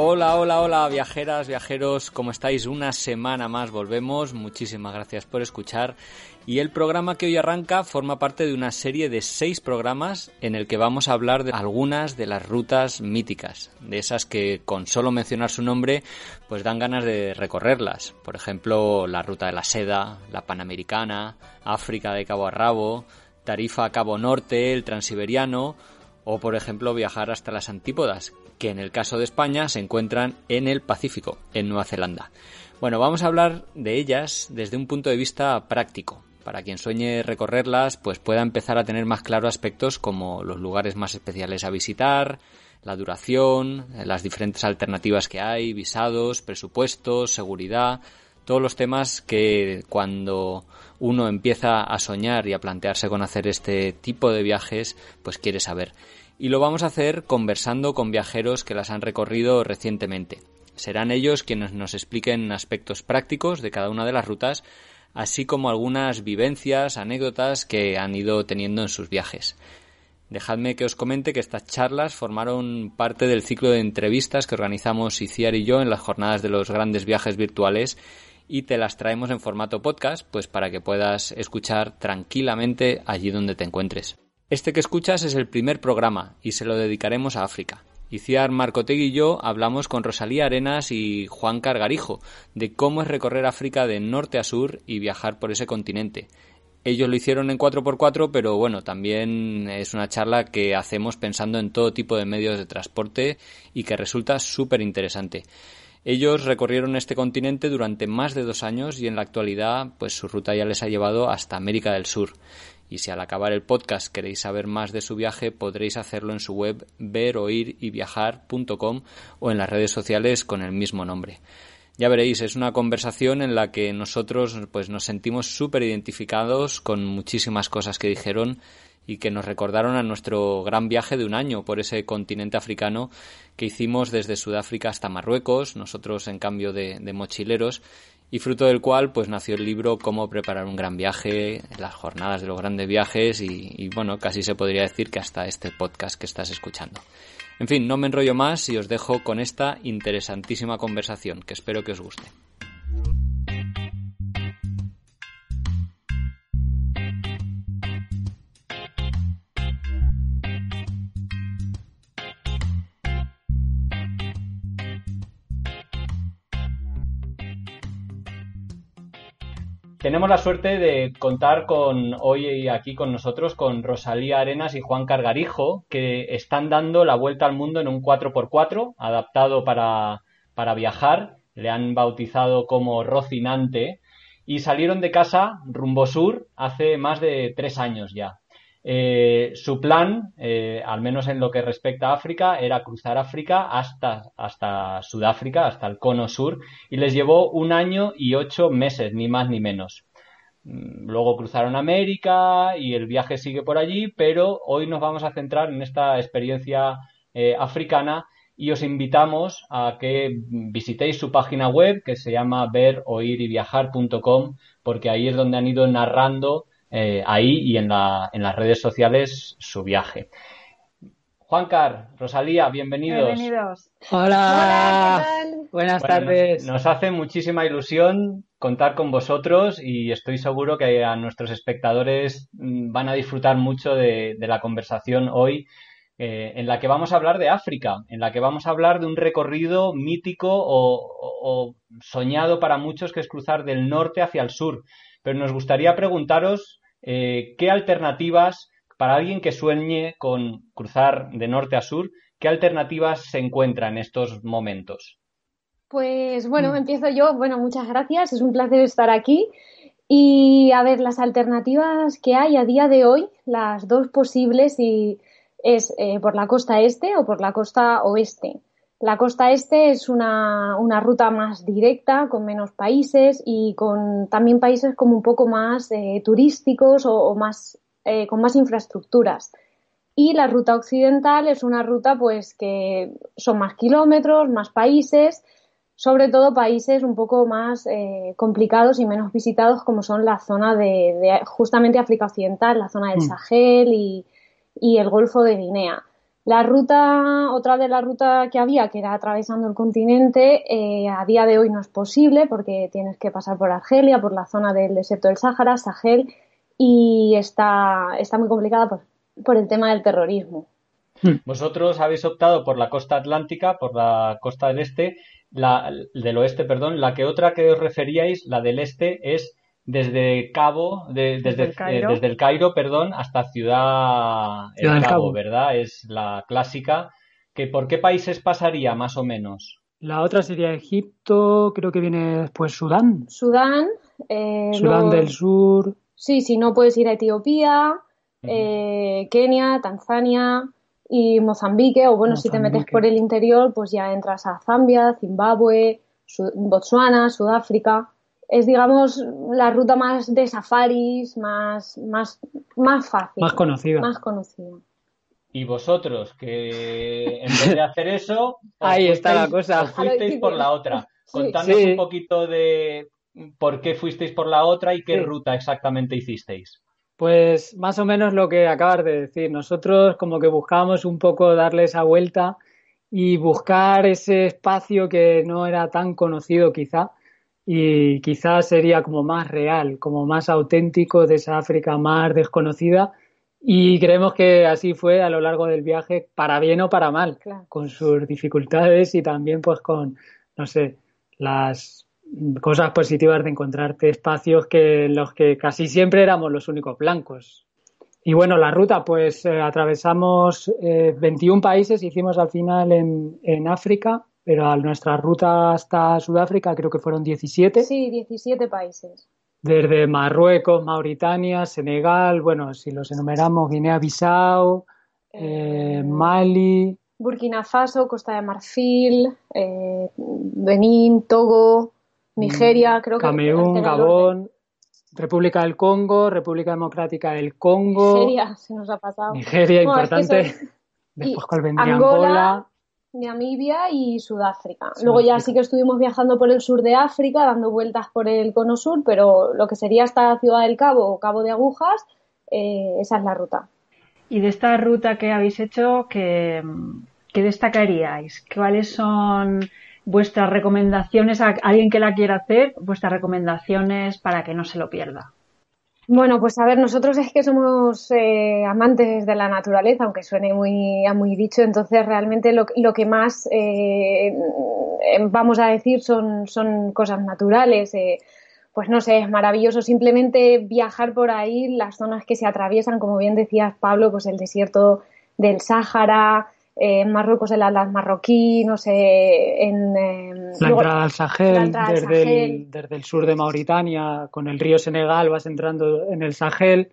Hola, hola, hola, viajeras, viajeros, ¿cómo estáis? Una semana más volvemos, muchísimas gracias por escuchar. Y el programa que hoy arranca forma parte de una serie de seis programas en el que vamos a hablar de algunas de las rutas míticas, de esas que con solo mencionar su nombre pues dan ganas de recorrerlas. Por ejemplo, la ruta de la seda, la panamericana, África de Cabo a Rabo, Tarifa a Cabo Norte, el transiberiano o por ejemplo viajar hasta las antípodas, que en el caso de España se encuentran en el Pacífico, en Nueva Zelanda. Bueno, vamos a hablar de ellas desde un punto de vista práctico. Para quien sueñe recorrerlas, pues pueda empezar a tener más claro aspectos como los lugares más especiales a visitar, la duración, las diferentes alternativas que hay, visados, presupuestos, seguridad, todos los temas que cuando uno empieza a soñar y a plantearse con hacer este tipo de viajes, pues quiere saber y lo vamos a hacer conversando con viajeros que las han recorrido recientemente. Serán ellos quienes nos expliquen aspectos prácticos de cada una de las rutas, así como algunas vivencias, anécdotas que han ido teniendo en sus viajes. Dejadme que os comente que estas charlas formaron parte del ciclo de entrevistas que organizamos Iciar y yo en las jornadas de los grandes viajes virtuales y te las traemos en formato podcast, pues para que puedas escuchar tranquilamente allí donde te encuentres. Este que escuchas es el primer programa y se lo dedicaremos a África. Iciar Marcotegui y yo hablamos con Rosalía Arenas y Juan Cargarijo de cómo es recorrer África de norte a sur y viajar por ese continente. Ellos lo hicieron en 4x4, pero bueno, también es una charla que hacemos pensando en todo tipo de medios de transporte y que resulta súper interesante. Ellos recorrieron este continente durante más de dos años y en la actualidad pues su ruta ya les ha llevado hasta América del Sur y si al acabar el podcast queréis saber más de su viaje podréis hacerlo en su web veroiriviajar.com o en las redes sociales con el mismo nombre. Ya veréis, es una conversación en la que nosotros pues nos sentimos súper identificados con muchísimas cosas que dijeron y que nos recordaron a nuestro gran viaje de un año por ese continente africano que hicimos desde Sudáfrica hasta Marruecos, nosotros en cambio de, mochileros, y fruto del cual pues nació el libro Cómo preparar un gran viaje, las jornadas de los grandes viajes y, bueno, casi se podría decir que hasta este podcast que estás escuchando. En fin, no me enrollo más y os dejo con esta interesantísima conversación que espero que os guste. Tenemos la suerte de contar con hoy aquí con nosotros con Rosalía Arenas y Juan Cargarijo, que están dando la vuelta al mundo en un 4x4 adaptado para, para viajar. Le han bautizado como Rocinante y salieron de casa rumbo sur hace más de tres años ya. Eh, su plan, eh, al menos en lo que respecta a África, era cruzar África hasta, hasta Sudáfrica, hasta el cono sur, y les llevó un año y ocho meses, ni más ni menos. Mm, luego cruzaron América y el viaje sigue por allí, pero hoy nos vamos a centrar en esta experiencia eh, africana y os invitamos a que visitéis su página web que se llama veroiriviajar.com porque ahí es donde han ido narrando eh, ahí y en, la, en las redes sociales su viaje. Juancar, Rosalía, bienvenidos. Bienvenidos. Hola. Buenas tardes. Nos, hace muchísima ilusión contar con vosotros y estoy seguro que a nuestros espectadores mm, van a disfrutar mucho de, la conversación hoy eh, en la que vamos a hablar de África, en la que vamos a hablar de un recorrido mítico o soñado para muchos que es cruzar del norte hacia el sur. Pero nos gustaría preguntaros eh, ¿qué alternativas, para alguien que sueñe con cruzar de norte a sur, qué alternativas se encuentran en estos momentos? Pues bueno, mm. empiezo yo. Bueno, muchas gracias. Es un placer estar aquí. Y a ver, las alternativas que hay a día de hoy, las dos posibles, y es eh, por la costa este o por la costa oeste. La costa este es una, ruta más directa, con menos países y con también países como un poco más eh, turísticos o, más, eh, con más infraestructuras. Y la ruta occidental es una ruta pues que son más kilómetros, más países, sobre todo países un poco más eh, complicados y menos visitados como son la zona de, justamente África Occidental, la zona del mm. Sahel y, y el Golfo de Guinea. La ruta, otra de la ruta que había, que era atravesando el continente, eh, a día de hoy no es posible porque tienes que pasar por Argelia, por la zona del desierto del Sáhara, Sahel, y está, está muy complicada por, por el tema del terrorismo. Hmm. Vosotros habéis optado por la costa atlántica, por la costa del este, la, del oeste, perdón. La que otra que os referíais, la del este, es desde Cabo, desde, el Cairo. Eh, desde, el Cairo, perdón, hasta Ciudad, el Cabo, ¿verdad? Es la clásica. Que, ¿Por qué países pasaría, más o menos? La otra sería Egipto, creo que viene después Sudán. Sudán. Eh, Sudán del Sur. Sí, si no puedes ir a Etiopía, eh, Kenia, Tanzania y Mozambique, o bueno, si te metes por el interior, pues ya entras a Zambia, Zimbabue, Botswana, Sudáfrica es, digamos, la ruta más de safaris, más, más, más fácil. Más conocida. Más conocida. Y vosotros, que en vez de hacer eso, ahí está la cosa. fuisteis por la otra. Contadnos un poquito de por qué fuisteis por la otra y qué ruta exactamente hicisteis. Pues más o menos lo que acabas de decir. Nosotros como que buscábamos un poco darle esa vuelta y buscar ese espacio que no era tan conocido quizá y quizás sería como más real, como más auténtico de esa África más desconocida. Y creemos que así fue a lo largo del viaje, para bien o para mal, con sus dificultades y también pues con, no sé, las cosas positivas de encontrarte espacios que en los que casi siempre éramos los únicos blancos. Y bueno, la ruta, pues eh, atravesamos 21 eh, países, hicimos al final en, en África, pero a nuestra ruta hasta Sudáfrica creo que fueron 17. Sí, 17 países. Desde Marruecos, Mauritania, Senegal, bueno, si los enumeramos, Guinea-Bissau, eh, Mali. Burkina Faso, Costa de Marfil, eh, Benín, Togo, Nigeria, creo que. Camerún, Gabón, República del Congo, República Democrática del Congo. Nigeria, se nos ha pasado. Nigeria, importante. Después, ¿cuál vendría? Angola, Namibia y Sudáfrica. Luego ya sí que estuvimos viajando por el sur de África, dando vueltas por el cono sur, pero lo que sería hasta Ciudad del Cabo o Cabo de Agujas, eh, esa es la ruta. Y de esta ruta que habéis hecho, ¿qué, qué destacaríais? ¿Cuáles son vuestras recomendaciones a alguien que la quiera hacer? Vuestras recomendaciones para que no se lo pierda. Bueno, pues a ver, nosotros es que somos eh, amantes de la naturaleza, aunque suene muy, muy dicho, entonces realmente lo, que más eh, vamos a decir son, son cosas naturales. Eh, pues no sé, es maravilloso simplemente viajar por ahí, las zonas que se atraviesan, como bien decías Pablo, pues el desierto del Sáhara, en Marruecos el Atlas marroquí, no sé, en... la, entrada al Sahel, desde, El, sur de Mauritania, con el río Senegal vas entrando en el Sahel,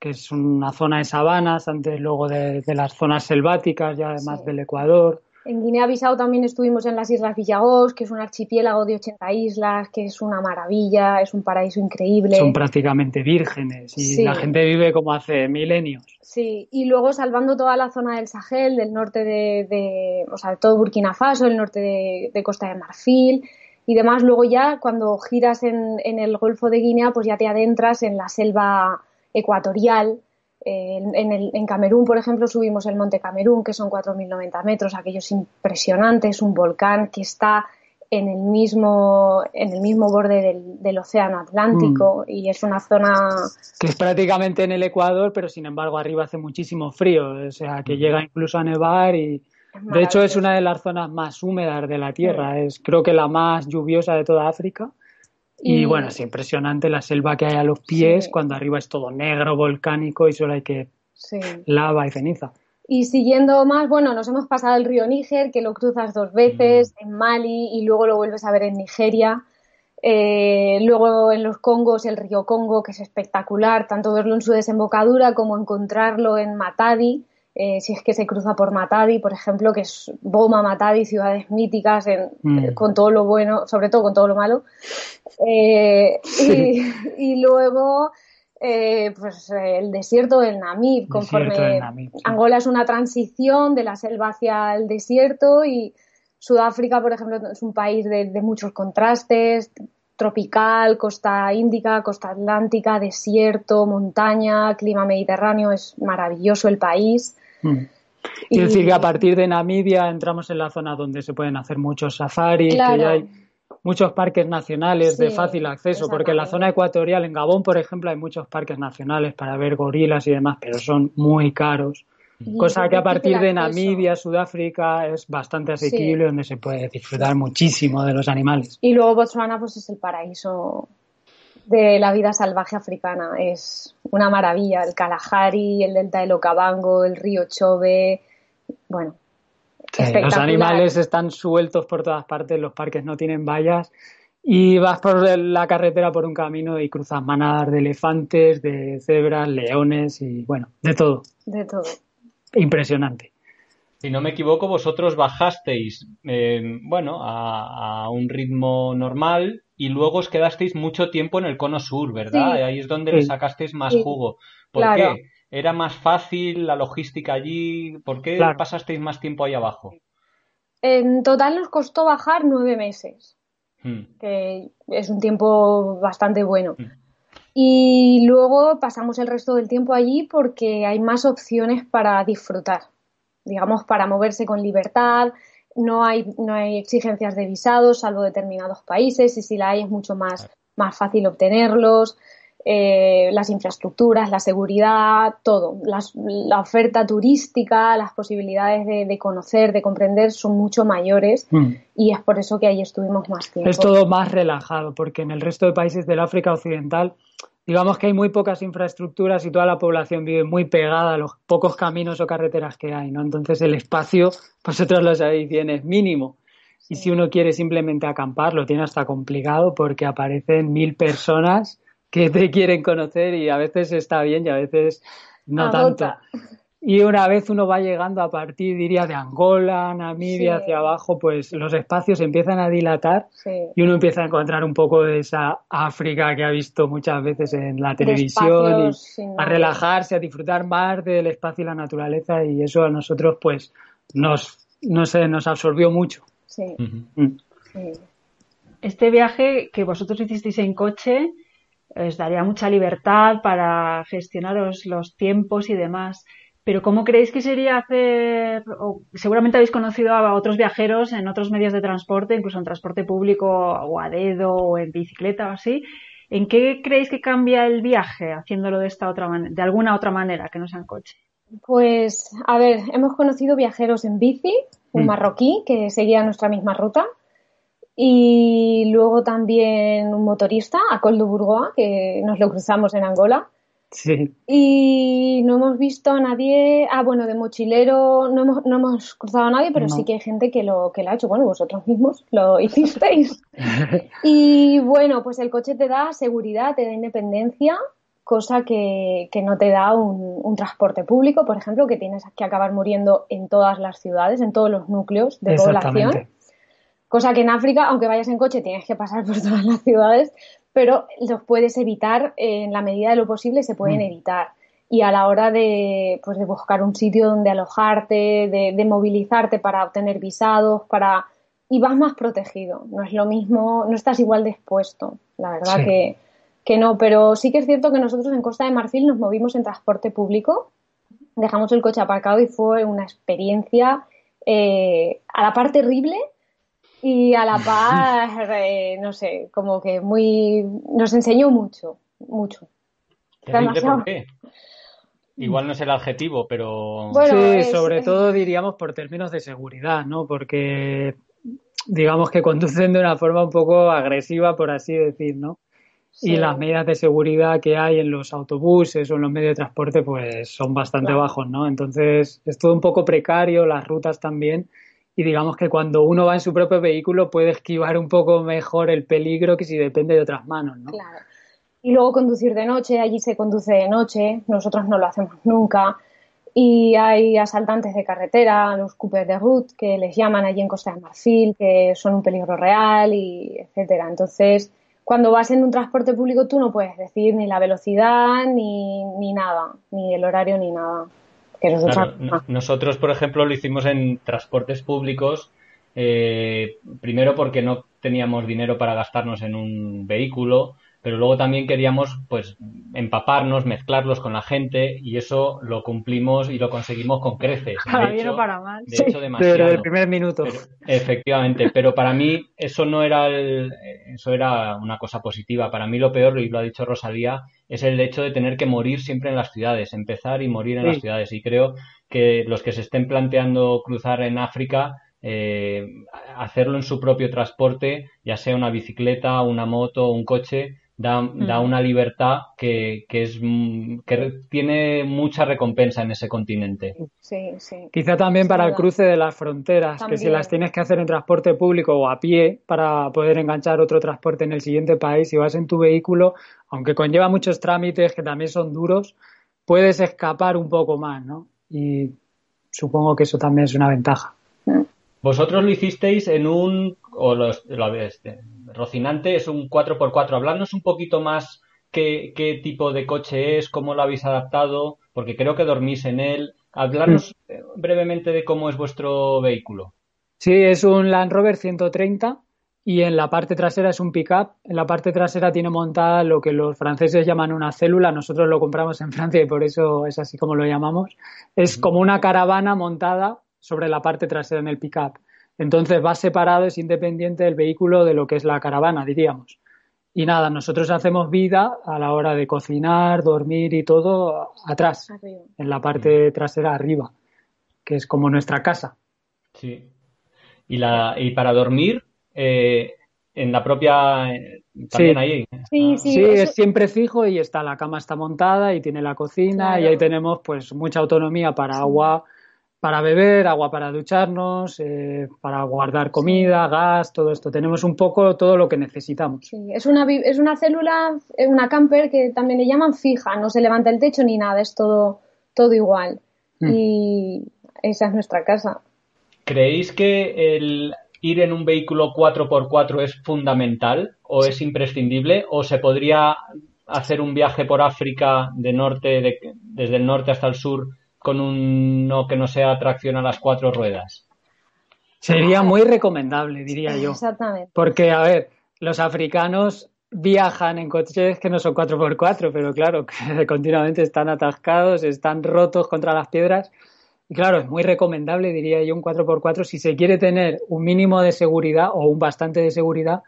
que es una zona de sabanas, antes luego de, las zonas selváticas, ya además del Ecuador. En Guinea-Bissau también estuvimos en las Islas Villagós, que es un archipiélago de 80 islas, que es una maravilla, es un paraíso increíble. Son prácticamente vírgenes y la gente vive como hace milenios. Sí, y luego salvando toda la zona del Sahel, del norte de, o sea, todo Burkina Faso, el norte de, Costa de Marfil y demás. Luego ya cuando giras en, en el Golfo de Guinea, pues ya te adentras en la selva ecuatorial, en, el, en, Camerún, por ejemplo, subimos el Monte Camerún, que son 4.090 metros, aquello es impresionante, es un volcán que está en el mismo, en el mismo borde del, Océano Atlántico mm. y es una zona... Que es prácticamente en el Ecuador, pero sin embargo arriba hace muchísimo frío, o sea, que llega incluso a nevar y... De hecho es una de las zonas más húmedas de la Tierra, es creo que la más lluviosa de toda África. Y, bueno, es impresionante la selva que hay a los pies cuando arriba es todo negro, volcánico y solo hay que lava y ceniza. Y siguiendo más, bueno, nos hemos pasado el río Níger, que lo cruzas dos veces, mm. en Mali y luego lo vuelves a ver en Nigeria. Eh, luego en los Congos, el río Congo, que es espectacular, tanto verlo en su desembocadura como encontrarlo en Matadi, eh, si es que se cruza por Matadi, por ejemplo, que es Boma, Matadi, ciudades míticas mm. con todo lo bueno, sobre todo con todo lo malo. Eh, y, luego, eh, pues el desierto del Namib, conforme Angola es una transición de la selva hacia el desierto y Sudáfrica, por ejemplo, es un país de, muchos contrastes, tropical, costa índica, costa atlántica, desierto, montaña, clima mediterráneo, es maravilloso el país. Mm. Quiero decir que a partir de Namibia entramos en la zona donde se pueden hacer muchos safaris, que ya hay muchos parques nacionales de fácil acceso, porque en la zona ecuatorial, en Gabón, por ejemplo, hay muchos parques nacionales para ver gorilas y demás, pero son muy caros. Cosa que a partir de Namibia, Sudáfrica, es bastante asequible, donde se puede disfrutar muchísimo de los animales. Y luego Botswana, pues es el paraíso de la vida salvaje africana. Es una maravilla. El Kalahari, el delta del Okavango, el río Chobe. Bueno, los animales están sueltos por todas partes, los parques no tienen vallas y vas por la carretera por un camino y cruzas manadas de elefantes, de cebras, leones y bueno, de todo. De todo impresionante. Si no me equivoco, vosotros bajasteis, eh, bueno, a, un ritmo normal y luego os quedasteis mucho tiempo en el cono sur, ¿verdad? Ahí es donde le sacasteis más jugo. ¿Por qué? ¿Era más fácil la logística allí? ¿Por qué pasasteis más tiempo ahí abajo? En total nos costó bajar nueve meses, hmm. que es un tiempo bastante bueno. Hmm. Y luego pasamos el resto del tiempo allí porque hay más opciones para disfrutar, digamos, para moverse con libertad. No hay, no hay exigencias de visados, salvo determinados países, y si la hay es mucho más, más fácil obtenerlos. Eh, las infraestructuras, la seguridad, todo. la oferta turística, las posibilidades de, conocer, de comprender son mucho mayores hmm. y es por eso que ahí estuvimos más tiempo. Es todo más relajado, porque en el resto de países del África Occidental digamos que hay muy pocas infraestructuras y toda la población vive muy pegada a los pocos caminos o carreteras que hay, ¿no? Entonces el espacio, vosotros lo sabéis bien, es mínimo. Y si uno quiere simplemente acampar, lo tiene hasta complicado porque aparecen mil personas que te quieren conocer y a veces está bien y a veces no tanto. Y una vez uno va llegando a partir, diría, de Angola, Namibia, hacia abajo, pues los espacios empiezan a dilatar y uno empieza a encontrar un poco de esa África que ha visto muchas veces en la televisión y a relajarse, a disfrutar más del espacio y la naturaleza y eso a nosotros pues nos, no sé, nos absorbió mucho. Mm. Sí. Este viaje que vosotros hicisteis en coche os daría mucha libertad para gestionaros los tiempos y demás. Pero ¿cómo creéis que sería hacer, o seguramente habéis conocido a otros viajeros en otros medios de transporte, incluso en transporte público o a dedo o en bicicleta o así? ¿En qué creéis que cambia el viaje haciéndolo de esta otra de alguna otra manera que no sea en coche? Pues, a ver, hemos conocido viajeros en bici, un mm. marroquí que seguía nuestra misma ruta, y luego también un motorista, a Coldo Burgoa, que nos lo cruzamos en Angola, Sí. Y no hemos visto a nadie, ah, bueno, de mochilero no hemos, no hemos cruzado a nadie, pero sí que hay gente que lo, que lo ha hecho. Bueno, vosotros mismos lo hicisteis. y bueno, pues el coche te da seguridad, te da independencia, cosa que, que no te da un, un, transporte público, por ejemplo, que tienes que acabar muriendo en todas las ciudades, en todos los núcleos de población. Cosa que en África, aunque vayas en coche, tienes que pasar por todas las ciudades, pero los puedes evitar en la medida de lo posible, se pueden mm. evitar. Y a la hora de, pues, de buscar un sitio donde alojarte, de, movilizarte para obtener visados, para y vas más protegido. No es lo mismo, no estás igual dispuesto. La verdad que, que no, pero sí que es cierto que nosotros en Costa de Marfil nos movimos en transporte público, dejamos el coche aparcado y fue una experiencia eh, a la par terrible, y a la paz, eh, no sé, como que muy, nos enseñó mucho, mucho. ¿Por qué? Igual no es el adjetivo, pero... sí, sobre todo diríamos por términos de seguridad, ¿no? Porque digamos que conducen de una forma un poco agresiva, por así decir, ¿no? Y las medidas de seguridad que hay en los autobuses o en los medios de transporte, pues son bastante bajos, ¿no? Entonces es todo un poco precario, las rutas también y digamos que cuando uno va en su propio vehículo puede esquivar un poco mejor el peligro que si depende de otras manos, ¿no? Claro. Y luego conducir de noche, allí se conduce de noche, nosotros no lo hacemos nunca. y hay asaltantes de carretera, los Cooper de Route, que les llaman allí en Costa de Marfil, que son un peligro real, y etcétera. Entonces, cuando vas en un transporte público tú no puedes decir ni la velocidad ni, ni nada, ni el horario ni nada. Nosotros, por ejemplo, lo hicimos en transportes públicos, eh, primero porque no teníamos dinero para gastarnos en un vehículo, pero luego también queríamos pues empaparnos, mezclarlos con la gente y eso lo cumplimos y lo conseguimos con creces. Para bien o para mal. De hecho, demasiado. Desde el primer minuto. efectivamente, pero para mí eso no era el, eso era una cosa positiva. Para mí lo peor, y lo ha dicho Rosalía, es el hecho de tener que morir siempre en las ciudades, empezar y morir en las ciudades. Y creo que los que se estén planteando cruzar en África eh, hacerlo en su propio transporte, ya sea una bicicleta, una moto, un coche, da, da mm. una libertad que, que, es, mm, que tiene mucha recompensa en ese continente. Sí, sí. Quizá también para el cruce de las fronteras, que si las tienes que hacer en transporte público o a pie para poder enganchar otro transporte en el siguiente país, si vas en tu vehículo, aunque conlleva muchos trámites que también son duros, puedes escapar un poco más, ¿no? Y supongo que eso también es una ventaja. Mm. Vosotros lo hicisteis en un, o lo, lo este, Rocinante es un 4x4. Habladnos un poquito más qué, qué, tipo de coche es, cómo lo habéis adaptado, porque creo que dormís en él. Hablarnos mm. brevemente de cómo es vuestro vehículo. Sí, es un Land Rover 130 y en la parte trasera es un pickup. En la parte trasera tiene montada lo que los franceses llaman una célula. Nosotros lo compramos en Francia y por eso es así como lo llamamos. Es como una caravana montada sobre la parte trasera en el pickup. Entonces va separado, es independiente del vehículo de lo que es la caravana, diríamos. Y nada, nosotros hacemos vida a la hora de cocinar, dormir y todo atrás, en la parte trasera arriba, que es como nuestra casa. Sí. Y, la, y para dormir, eh, en la propia también ahí. Sí, sí, sí es siempre fijo y está la cama está montada y tiene la cocina y ahí tenemos pues mucha autonomía para agua para beber, agua para ducharnos, eh, para guardar comida, gas, todo esto. Tenemos un poco todo lo que necesitamos. Sí, es una, es una célula, una camper que también le llaman fija, no se levanta el techo ni nada, es todo, todo igual. Mm. Y esa es nuestra casa. ¿Creéis que el ir en un vehículo 4x4 es fundamental o es imprescindible o se podría hacer un viaje por África de norte, desde el norte hasta el sur con uno que no sea tracción a las cuatro ruedas. Sería muy recomendable, diría yo. Exactamente. Porque, a ver, los africanos viajan en coches que no son 4x4, pero claro, que continuamente están atascados, están rotos contra las piedras. Y claro, es muy recomendable, diría yo, un 4x4 si se quiere tener un mínimo de seguridad o un bastante de seguridad.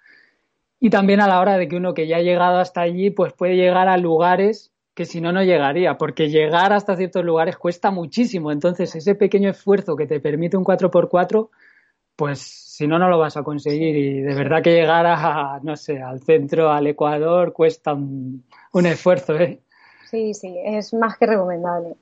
Y también a la hora de que uno que ya ha llegado hasta allí, pues puede llegar a lugares que si no, no llegaría, porque llegar hasta ciertos lugares cuesta muchísimo. Entonces, ese pequeño esfuerzo que te permite un 4x4, pues si no, no lo vas a conseguir. Y de verdad que llegar a, no sé, al centro, al Ecuador, cuesta un, esfuerzo, ¿eh? Sí, sí, es más que recomendable.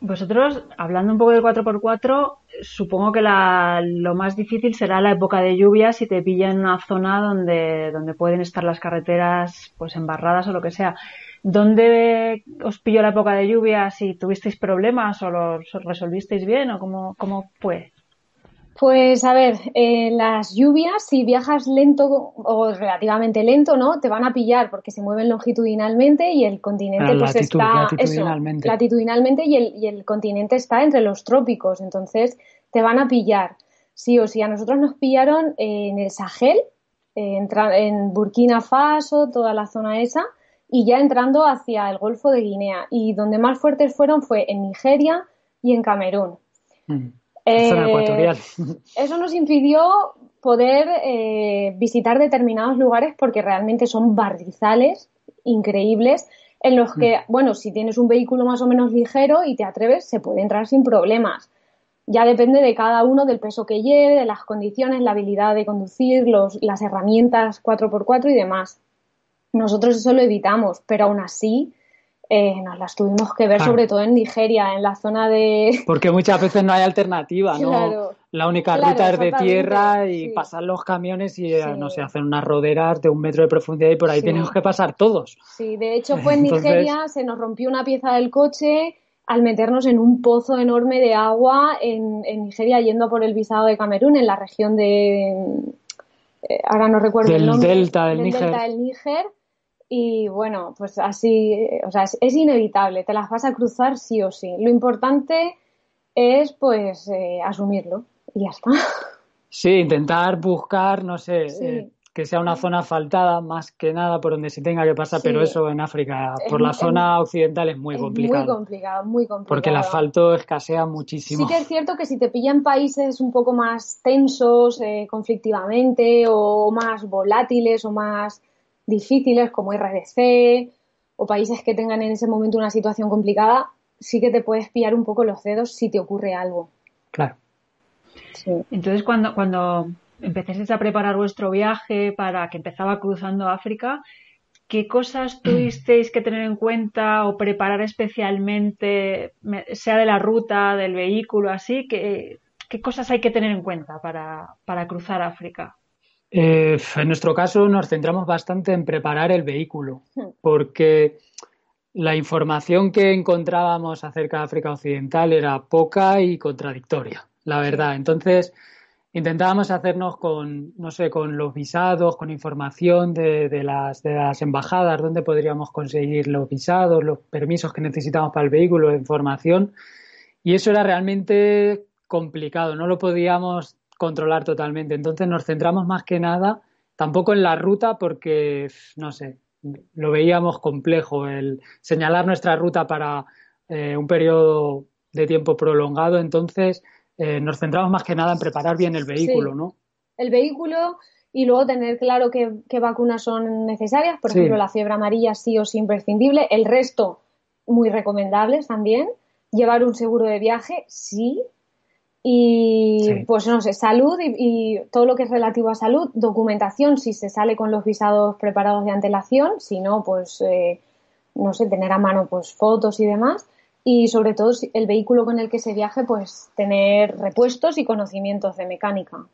Vosotros, hablando un poco del 4x4, supongo que lo más difícil será la época de lluvia si te pilla en una zona donde, donde pueden estar las carreteras pues embarradas o lo que sea. ¿Dónde os pilló la época de lluvia? ¿Si tuvisteis problemas o los resolvisteis bien o cómo, cómo fue? Pues a ver, eh, las lluvias, si viajas lento o relativamente lento, ¿no? Te van a pillar porque se mueven longitudinalmente y el continente pues está latitudinalmente. latitudinalmente y el, y el continente está entre los trópicos, entonces te van a pillar. Sí o sí, a nosotros nos pillaron en el Sahel, en Burkina Faso, toda la zona esa, y ya entrando hacia el Golfo de Guinea. Y donde más fuertes fueron fue en Nigeria y en Camerún. Mm. Eh, eso nos impidió poder eh, visitar determinados lugares porque realmente son barrizales increíbles en los que, mm. bueno, si tienes un vehículo más o menos ligero y te atreves, se puede entrar sin problemas. Ya depende de cada uno, del peso que lleve, de las condiciones, la habilidad de conducir, los, las herramientas 4x4 y demás. Nosotros eso lo evitamos, pero aún así eh, nos las tuvimos que ver sobre todo en Nigeria, en la zona de... Porque muchas veces no hay alternativa, ¿no? La única ruta es de tierra y pasan los camiones y, eh, no sé, hacen unas roderas de un metro de profundidad y por ahí tenemos que pasar todos. Sí, de hecho fue en Nigeria, se nos rompió una pieza del coche, al meternos en un pozo enorme de agua en, Nigeria yendo por el visado de Camerún, en la región de... Eh, ahora no recuerdo el nombre. Delta del, Delta del Níger. Y bueno, pues así, o sea, es, inevitable, te las vas a cruzar sí o sí. Lo importante es pues eh, asumirlo y ya está. Sí, intentar buscar, no sé, eh, que sea una zona asfaltada más que nada por donde se tenga que pasar, pero eso en África, por la zona occidental es muy complicado. Muy complicado, muy complicado. Porque el asfalto escasea muchísimo. Sí que es cierto que si te pillan países un poco más tensos eh, conflictivamente o más volátiles o más difíciles como RDC o países que tengan en ese momento una situación complicada, sí que te puedes pillar un poco los dedos si te ocurre algo. Claro. Entonces, cuando, cuando empezasteis a preparar vuestro viaje para que empezaba cruzando África, ¿qué cosas tuvisteis que tener en cuenta o preparar especialmente, sea de la ruta, del vehículo, así? ¿Qué, qué cosas hay que tener en cuenta para, para cruzar África? Eh, en nuestro caso nos centramos bastante en preparar el vehículo, hmm. porque la información que encontrábamos acerca de África Occidental era poca y contradictoria, la verdad. Entonces, intentábamos hacernos con, no sé, con los visados, con información de, de, las, de las embajadas, dónde podríamos conseguir los visados, los permisos que necesitamos para el vehículo, información. Y eso era realmente complicado, no lo podíamos controlar totalmente. Entonces nos centramos más que nada, tampoco en la ruta, porque, no sé, lo veíamos complejo el señalar nuestra ruta para eh, un periodo de tiempo prolongado. Entonces eh, nos centramos más que nada en preparar bien el vehículo, ¿no? El vehículo y luego tener claro qué, vacunas son necesarias. Por ejemplo, la fiebre amarilla sí o sí imprescindible. El resto muy recomendables también. Llevar un seguro de viaje, sí, y pues no sé, salud y, todo lo que es relativo a salud, documentación si se sale con los visados preparados de antelación, si no, pues eh, no sé, tener a mano pues fotos y demás. Y sobre todo el vehículo con el que se viaje, pues tener repuestos y conocimientos de mecánica.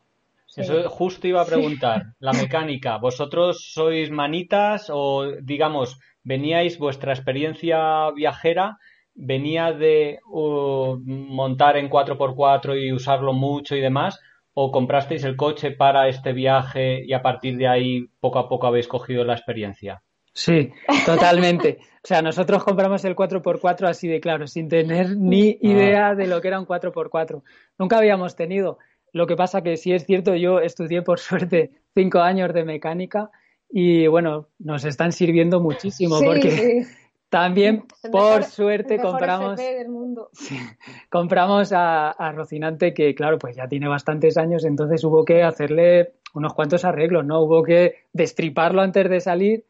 Eso justo iba a preguntar, la mecánica. ¿Vosotros sois manitas o, digamos, veníais vuestra experiencia viajera venía de uh, montar en 4x4 y usarlo mucho y demás? ¿O comprasteis el coche para este viaje y a partir de ahí poco a poco habéis cogido la experiencia? Sí, totalmente. O sea, nosotros compramos el 4x4 así de claro, sin tener ni ah. idea de lo que era un 4x4. Nunca habíamos tenido. Lo que pasa que sí es cierto, yo estudié por suerte cinco años de mecánica y bueno, nos están sirviendo muchísimo porque también, por suerte, compramos, compramos a, Rocinante, que claro, pues ya tiene bastantes años, entonces hubo que hacerle unos cuantos arreglos, ¿no? Hubo que destriparlo antes de salir,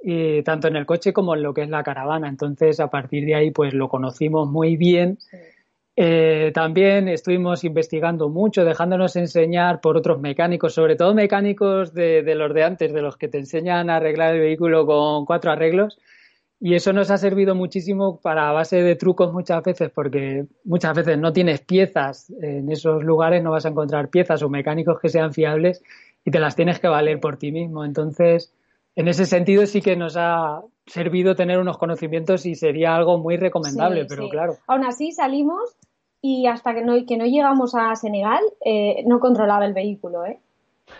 y tanto en el coche como en lo que es la caravana. Entonces, a partir de ahí, pues lo conocimos muy bien. Eh, también estuvimos investigando mucho, dejándonos enseñar por otros mecánicos, sobre todo mecánicos de, de los de antes, de los que te enseñan a arreglar el vehículo con cuatro arreglos y eso nos ha servido muchísimo para base de trucos muchas veces, porque muchas veces no tienes piezas en esos lugares, no vas a encontrar piezas o mecánicos que sean fiables y te las tienes que valer por ti mismo. Entonces, en ese sentido sí que nos ha servido tener unos conocimientos y sería algo muy recomendable, pero claro. Aún así salimos y hasta que no, que no llegamos a Senegal eh, no controlaba el vehículo, ¿eh?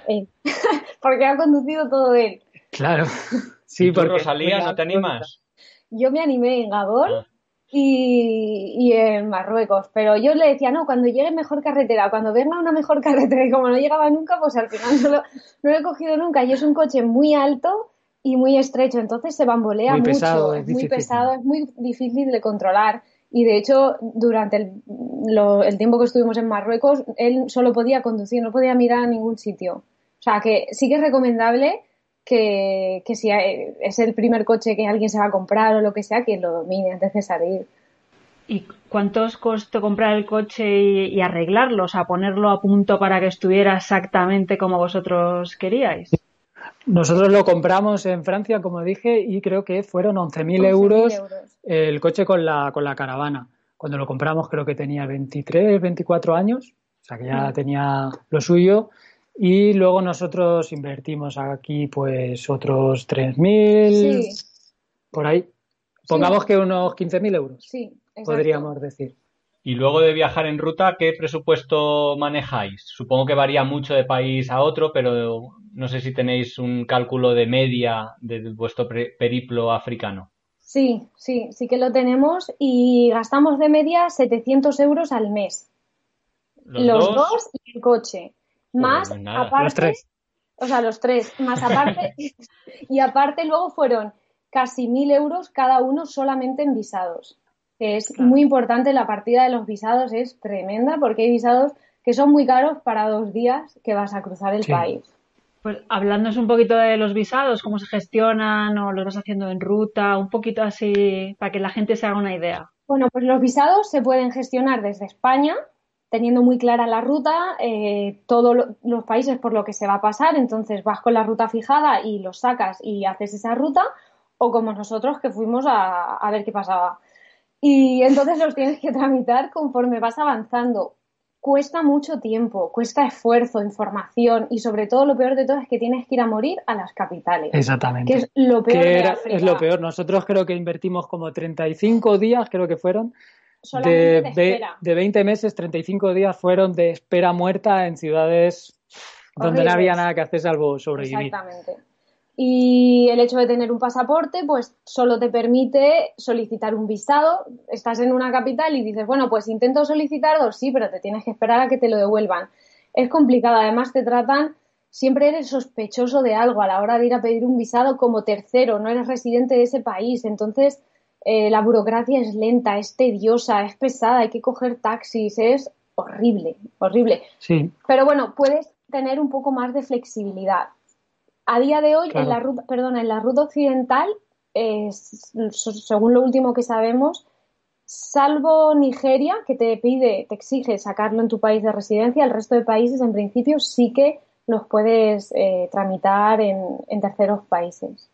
eh porque ha conducido todo él. Claro. Sí, porque Rosalía, ¿no te animas? Yo me animé en Gabón ah. y, en Marruecos, pero yo le decía, no, cuando llegue mejor carretera, cuando venga una mejor carretera, y como no llegaba nunca, pues al final no lo, he cogido nunca. Y es un coche muy alto y muy estrecho, entonces se bambolea mucho, pesado, es muy pesado, es muy difícil de controlar. Y de hecho, durante el, el tiempo que estuvimos en Marruecos, él solo podía conducir, no podía mirar a ningún sitio. O sea, que sí que es recomendable que, si es el primer coche que alguien se va a comprar o lo que sea, que lo domine antes de salir. ¿Y cuánto os costó comprar el coche y, arreglarlo? O sea, ponerlo a punto para que estuviera exactamente como vosotros queríais. Nosotros lo compramos en Francia, como dije, y creo que fueron 11.000 euros, euros el coche con la, con la caravana. Cuando lo compramos creo que tenía 23, 24 años, o sea que ya mm. tenía lo suyo. Y luego nosotros invertimos aquí pues otros 3.000, por ahí. Pongamos que unos 15.000 euros. Sí, podríamos decir. Y luego de viajar en ruta, ¿qué presupuesto manejáis? Supongo que varía mucho de país a otro, pero no sé si tenéis un cálculo de media de vuestro periplo africano. Sí, sí, sí que lo tenemos y gastamos de media 700 euros al mes. Los, dos? y el coche. Más aparte, los tres. o sea, los tres, más aparte, y aparte luego fueron casi mil euros cada uno solamente en visados es muy importante la partida de los visados, es tremenda porque hay visados que son muy caros para dos días que vas a cruzar el país. Pues hablándonos un poquito de los visados, cómo se gestionan o los vas haciendo en ruta, un poquito así para que la gente se haga una idea. Bueno, pues los visados se pueden gestionar desde España, teniendo muy clara la ruta, eh, todos los países por lo que se va a pasar, entonces vas con la ruta fijada y los sacas y haces esa ruta, o como nosotros que fuimos a ver qué pasaba. Y entonces los tienes que tramitar conforme vas avanzando. Cuesta mucho tiempo, cuesta esfuerzo, información y sobre todo lo peor de todo es que tienes que ir a morir a las capitales. Exactamente. Que es lo peor. de es lo peor. Nosotros creo que invertimos como 35 días, creo que fueron. De, de, de, 20 meses, 35 días fueron de espera muerta en ciudades donde no había nada que hacer salvo sobrevivir. Exactamente. Y el hecho de tener un pasaporte, pues solo te permite solicitar un visado. Estás en una capital y dices, bueno, pues intento solicitar dos, sí, pero te tienes que esperar a que te lo devuelvan. Es complicado, además te tratan, siempre eres sospechoso de algo a la hora de ir a pedir un visado como tercero, no eres residente de ese país. Entonces, eh, la burocracia es lenta, es tediosa, es pesada, hay que coger taxis, es horrible, horrible. Sí. Pero bueno, puedes tener un poco más de flexibilidad a día de hoy, en la ruta, perdona, en la ruta occidental, según lo último que sabemos, salvo Nigeria, que te pide, te exige sacarlo en tu país de residencia, el resto de países, en principio, sí que los puedes eh, tramitar en, terceros países.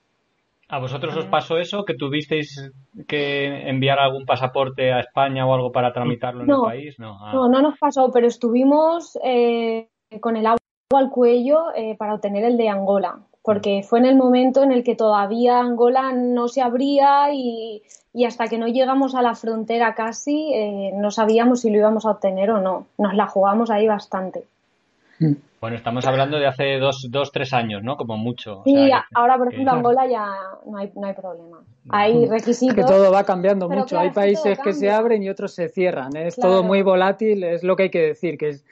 ¿A vosotros os pasó eso? ¿Que tuvisteis que enviar algún pasaporte a España o algo para tramitarlo en el país? No, ah. no, no nos pasó, pero estuvimos eh, con el agua al cuello eh, para obtener el de Angola, porque fue en el momento en el que todavía Angola no se abría y, hasta que no llegamos a la frontera casi eh, no sabíamos si lo íbamos a obtener o no. Nos la jugamos ahí bastante. Hmm. Bueno, estamos hablando de hace dos, dos tres años, ¿no? Como mucho. Sí, ahora, por ejemplo, Angola ya no hay, no hay problema. Hay requisitos. que todo va cambiando mucho. hay países que se abren y otros se cierran. Es todo muy volátil, es lo que hay que decir, que es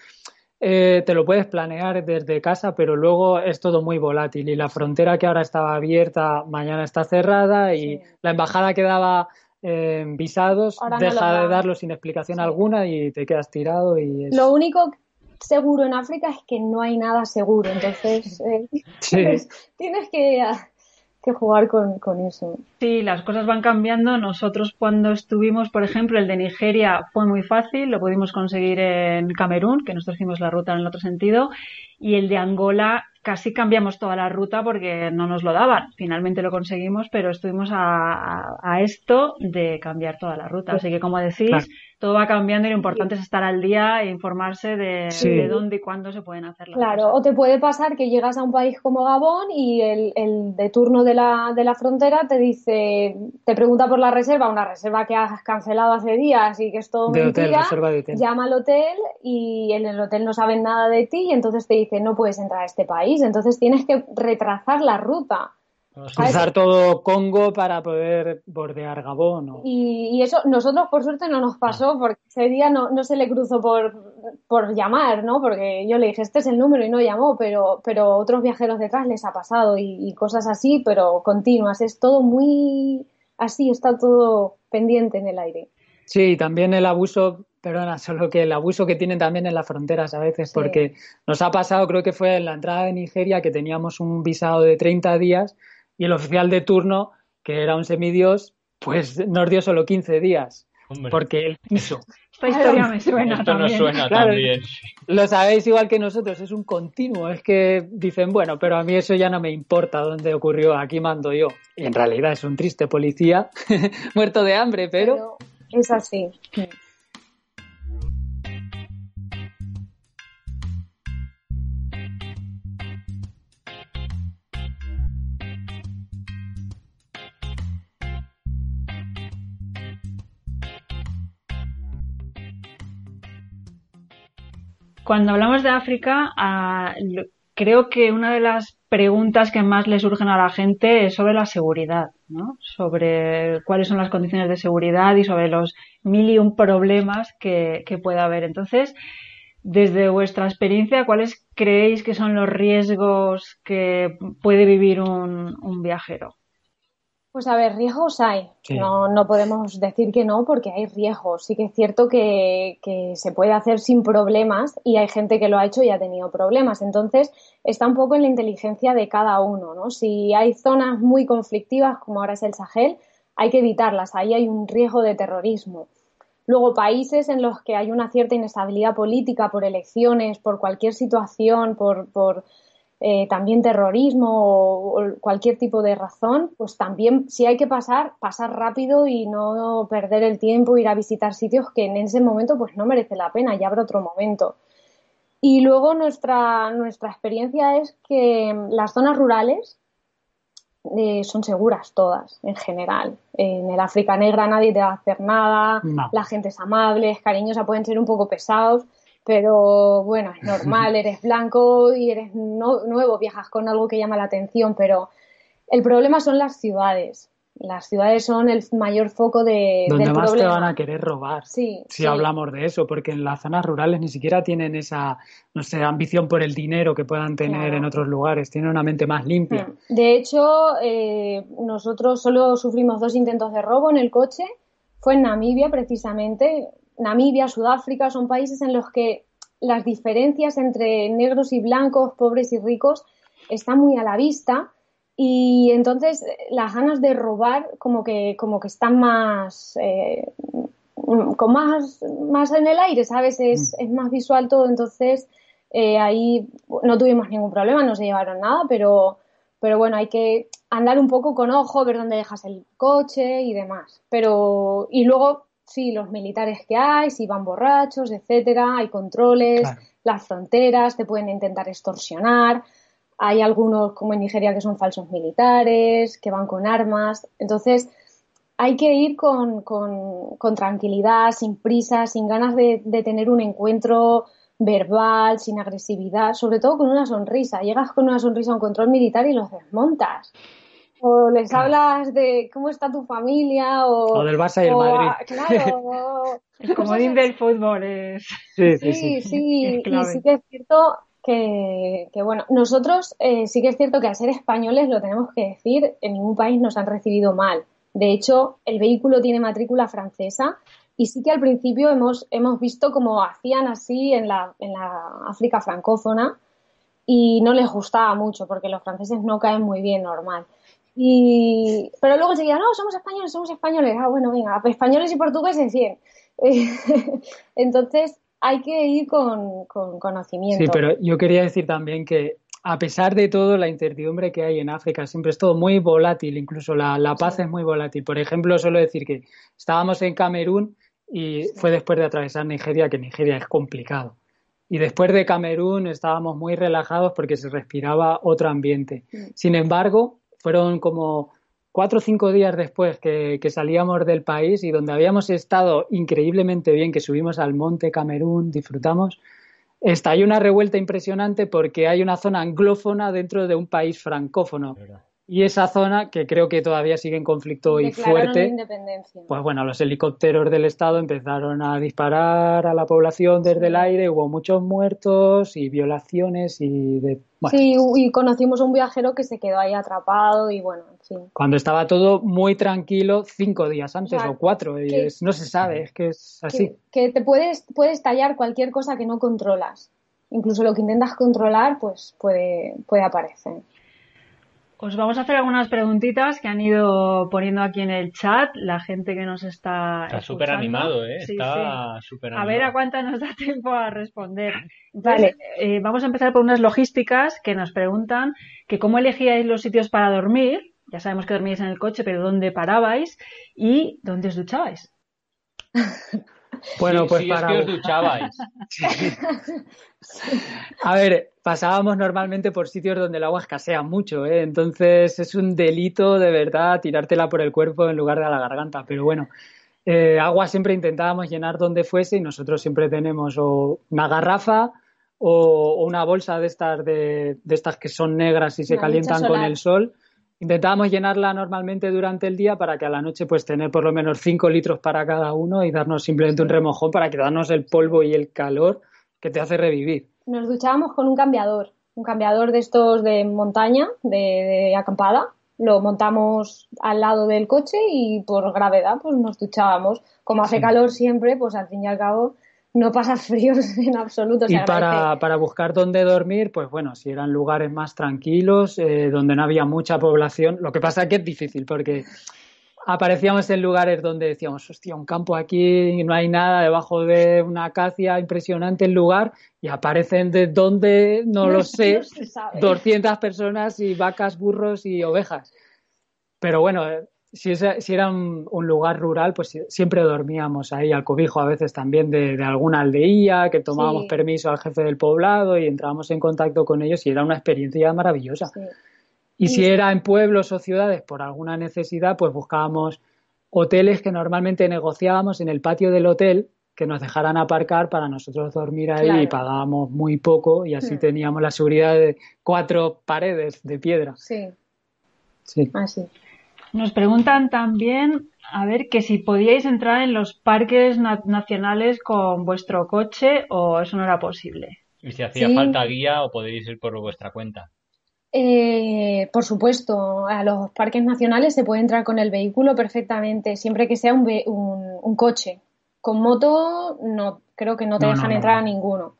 eh, te lo puedes planear desde casa, pero luego es todo muy volátil y la frontera que ahora estaba abierta mañana está cerrada y la embajada que daba eh, visados deja de darlo sin explicación alguna y te quedas tirado y Lo único seguro en África es que no hay nada seguro, entonces eh, tienes que que jugar con, con, eso. Sí, las cosas van cambiando. Nosotros cuando estuvimos, por ejemplo, el de Nigeria fue muy fácil, lo pudimos conseguir en Camerún, que nosotros hicimos la ruta en el otro sentido, y el de Angola casi cambiamos toda la ruta porque no nos lo daban. Finalmente lo conseguimos, pero estuvimos a, a, esto de cambiar toda la ruta. Así que, como decís, todo va cambiando y lo importante es estar al día e informarse de, dónde y cuándo se pueden hacer las Claro, o te puede pasar que llegas a un país como Gabón y el, el de turno de la, de la frontera te dice, te pregunta por la reserva, una reserva que has cancelado hace días y que es todo mentira, llama al hotel y en el hotel no saben nada de ti y entonces te dice no puedes entrar a este país, entonces tienes que retrasar la ruta. Cruzar todo Congo para poder bordear Gabón. Y, eso, nosotros por suerte no nos pasó, ah. porque ese día no, no se le cruzó por, por llamar, ¿no? Porque yo le dije, este es el número y no llamó, pero, pero otros viajeros detrás les ha pasado y, cosas así, pero continuas. Es todo muy así, está todo pendiente en el aire. Sí, también el abuso, perdona, solo que el abuso que tienen también en las fronteras a veces, porque nos ha pasado, creo que fue en la entrada de Nigeria, que teníamos un visado de 30 días y el oficial de turno, que era un semidios, pues nos dio solo 15 días. Porque él quiso. Esta historia me suena Esto también. suena también. Lo sabéis igual que nosotros, es un continuo. Es que dicen, bueno, pero a mí eso ya no me importa dónde ocurrió, aquí mando yo. Y en realidad es un triste policía, muerto de hambre, pero... pero es así. Cuando hablamos de África, ah, creo que una de las preguntas que más le surgen a la gente es sobre la seguridad, ¿no? Sobre cuáles son las condiciones de seguridad y sobre los mil y un problemas que, que pueda haber. Entonces, desde vuestra experiencia, ¿cuáles creéis que son los riesgos que puede vivir un, un viajero? Pues a ver, riesgos hay. No, no podemos decir que no porque hay riesgos. Sí que es cierto que, que, se puede hacer sin problemas y hay gente que lo ha hecho y ha tenido problemas. Entonces, está un poco en la inteligencia de cada uno, ¿no? Si hay zonas muy conflictivas, como ahora es el Sahel, hay que evitarlas. Ahí hay un riesgo de terrorismo. Luego, países en los que hay una cierta inestabilidad política por elecciones, por cualquier situación, por, por eh, también terrorismo o, cualquier tipo de razón, pues también si hay que pasar, pasar rápido y no perder el tiempo, ir a visitar sitios que en ese momento pues no merece la pena, ya habrá otro momento. Y luego nuestra, nuestra experiencia es que las zonas rurales eh, son seguras todas, en general. En el África Negra nadie te va a hacer nada, la gente es amable, es cariñosa, pueden ser un poco pesados, pero bueno, es normal, eres blanco y eres nuevo, viajas con algo que llama la atención, pero el problema son las ciudades. Las ciudades son el mayor foco de, Donde del más te van a querer robar. Sí, si hablamos de eso, porque en las zonas rurales ni siquiera tienen esa, no sé, ambición por el dinero que puedan tener en otros lugares. Tienen una mente más limpia. Hmm. De hecho, eh, nosotros solo sufrimos dos intentos de robo en el coche. Fue en Namibia, precisamente. Namibia, Sudáfrica, son países en los que las diferencias entre negros y blancos, pobres y ricos, están muy a la vista y entonces las ganas de robar como que, como que están más, eh, con más, más en el aire, ¿sabes? Es, mm. es más visual todo, entonces eh, ahí no tuvimos ningún problema, no se llevaron nada, pero, pero bueno, hay que andar un poco con ojo, ver dónde dejas el coche y demás. Pero, y luego sí, los militares que hay, si van borrachos, etcétera, hay controles, las fronteras, te pueden intentar extorsionar. Hay algunos, como en Nigeria, que son falsos militares, que van con armas. Entonces, hay que ir con, con, tranquilidad, sin prisa, sin ganas de, de, tener un encuentro verbal, sin agresividad, sobre todo con una sonrisa. Llegas con una sonrisa a un control militar y los desmontas o les hablas de cómo está tu familia o, del Barça y el Madrid. Claro, el comodín del fútbol es. Sí, sí, sí. sí, y sí que es cierto que, que bueno, nosotros eh, sí que es cierto que al ser españoles, lo tenemos que decir, en ningún país nos han recibido mal. De hecho, el vehículo tiene matrícula francesa y sí que al principio hemos, hemos visto cómo hacían así en la, en la África francófona y no les gustaba mucho porque los franceses no caen muy bien normal. Y, pero luego seguía, no, somos españoles, somos españoles. Ah, bueno, venga, españoles y portugueses 100. Entonces, hay que ir con, conocimiento. Sí, pero yo quería decir también que a pesar de todo, la incertidumbre que hay en África siempre es todo muy volátil, incluso la, la paz es muy volátil. Por ejemplo, suelo decir que estábamos en Camerún y fue después de atravesar Nigeria, que Nigeria es complicado. Y después de Camerún estábamos muy relajados porque se respiraba otro ambiente. Sin embargo, fueron como cuatro o cinco días después que, salíamos del país y donde habíamos estado increíblemente bien, que subimos al monte Camerún, disfrutamos, estalló una revuelta impresionante porque hay una zona anglófona dentro de un país francófono. Y esa zona, que creo que todavía sigue en conflicto y fuerte, pues bueno, los helicópteros del Estado empezaron a disparar a la población desde el aire, hubo muchos muertos y violaciones y de... Sí, y conocimos a un viajero que se quedó ahí atrapado y bueno, en fin. Cuando estaba todo muy tranquilo cinco días antes o, cuatro, y no se sabe, es que es así. Que, te puedes, puede estallar cualquier cosa que no controlas. Incluso lo que intentas controlar, pues puede, puede aparecer. Os vamos a hacer algunas preguntitas que han ido poniendo aquí en el chat la gente que nos está. Está súper animado, ¿eh? está súper animado. A ver a cuánta nos da tiempo a responder. vale. Eh, vamos a empezar por unas logísticas que nos preguntan que cómo elegíais los sitios para dormir. Ya sabemos que dormíais en el coche, pero ¿dónde parabais? Y ¿dónde os duchabais? Bueno, pues para... es que os duchabais. A ver, pasábamos normalmente por sitios donde el agua escasea mucho, ¿eh? entonces es un delito de verdad tirártela por el cuerpo en lugar de a la garganta, pero bueno, eh, agua siempre intentábamos llenar donde fuese y nosotros siempre tenemos una garrafa o, una bolsa de estas, de, estas que son negras y se calientan con el sol. Intentábamos llenarla normalmente durante el día para que a la noche pues tener por lo menos 5 litros para cada uno y darnos simplemente un remojón para quitarnos el polvo y el calor que te hace revivir. Nos duchábamos con un cambiador, un cambiador de estos de montaña, de, acampada. Lo montamos al lado del coche y por gravedad pues nos duchábamos. Como hace calor siempre, pues al fin y al cabo no pasas frío en absoluto. y para, para, buscar dónde dormir, pues bueno, si eran lugares más tranquilos, eh, donde no había mucha población, lo que pasa es que es difícil porque aparecíamos en lugares donde decíamos, hostia, un campo aquí, no hay nada, debajo de una acacia, impresionante el lugar, y aparecen de dónde, no, lo sé, 200 personas y vacas, burros y ovejas. Pero bueno, si, si era un, lugar rural, pues siempre dormíamos ahí al cobijo, a veces también de, alguna aldeía, que tomábamos permiso al jefe del poblado y entrábamos en contacto con ellos y era una experiencia maravillosa. Y si era en pueblos o ciudades por alguna necesidad, pues buscábamos hoteles que normalmente negociábamos en el patio del hotel que nos dejaran aparcar para nosotros dormir ahí y pagábamos muy poco y así hmm. teníamos la seguridad de cuatro paredes de piedra. Sí. Sí. Así. Nos preguntan también, a ver, que si podíais entrar en los parques nacionales con vuestro coche o eso no era posible. Y si hacía falta guía o podéis ir por vuestra cuenta. Eh, por supuesto, a los parques nacionales se puede entrar con el vehículo perfectamente, siempre que sea un, un, coche. Con moto, no, creo que no te dejan entrar a ninguno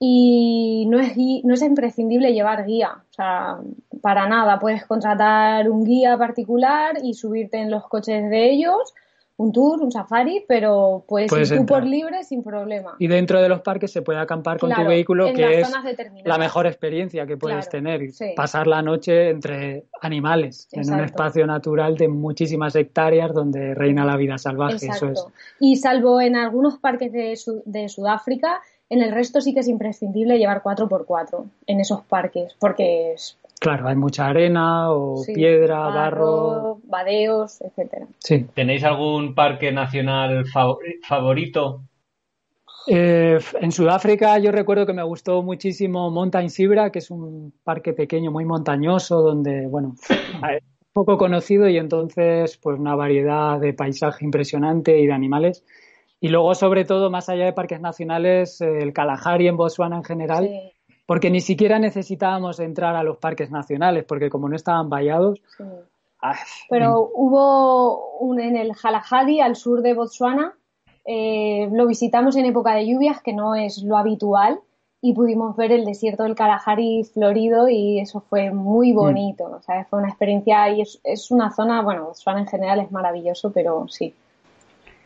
y no es, no es imprescindible llevar guía, o sea, para nada. Puedes contratar un guía particular y subirte en los coches de ellos, un tour, un safari, pero puedes, ir tú por libre sin problema. Y dentro de los parques se puede acampar con tu vehículo, que es la mejor experiencia que puedes tener. Pasar la noche entre animales, en un espacio natural de muchísimas hectáreas donde reina la vida salvaje. Eso es. Y salvo en algunos parques de, de Sudáfrica, en el resto sí que es imprescindible llevar 4x4 en esos parques, porque es... Claro, hay mucha arena o piedra, barro, vadeos, etcétera. Sí. ¿Tenéis algún parque nacional favorito? Eh, en Sudáfrica yo recuerdo que me gustó muchísimo Mountain Sibra, que es un parque pequeño muy montañoso donde, bueno, es poco conocido y entonces pues una variedad de paisaje impresionante y de animales. Y luego, sobre todo, más allá de parques nacionales, eh, el Kalahari en Botswana en general, porque ni siquiera necesitábamos entrar a los parques nacionales, porque como no estaban vallados. Ah, Pero hubo un, en el Kalahari, al sur de Botswana, eh, lo visitamos en época de lluvias, que no es lo habitual, y pudimos ver el desierto del Kalahari florido y eso fue muy mm. bonito. O sea, fue una experiencia y es, es una zona, bueno, Botswana en general es maravilloso, pero sí.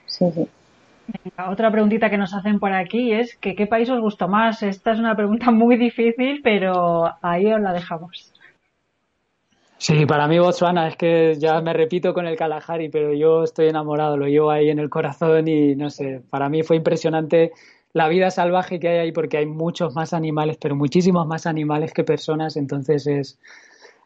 Sí, sí otra preguntita que nos hacen por aquí es que qué país os gustó más. Esta es una pregunta muy difícil, pero ahí os la dejamos. Sí, para mí Botswana es que ya me repito con el Kalahari, pero yo estoy enamorado, lo llevo ahí en el corazón y no sé, para mí fue impresionante la vida salvaje que hay ahí porque hay muchos más animales, pero muchísimos más animales que personas, entonces es,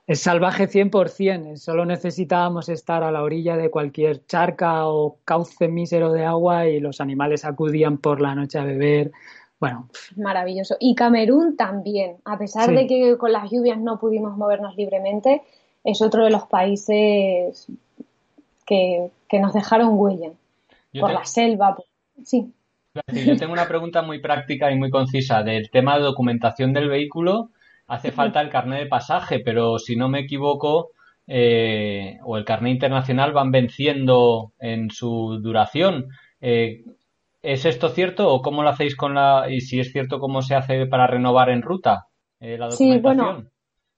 es salvaje 100%, solo necesitábamos estar a la orilla de cualquier charca o cauce mísero de agua y los animales acudían por la noche a beber. Bueno. Maravilloso. Y Camerún también, a pesar de que con las lluvias no pudimos movernos libremente, es otro de los países que, nos dejaron huella. por la selva. Sí. Yo tengo una pregunta muy práctica y muy concisa del tema de documentación del vehículo hace falta el carnet de pasaje, pero si no me equivoco, eh, o el carnet internacional van venciendo en su duración. Eh, ¿Es esto cierto o cómo lo hacéis con la... y si es cierto cómo se hace para renovar en ruta eh, la documentación? Sí, bueno,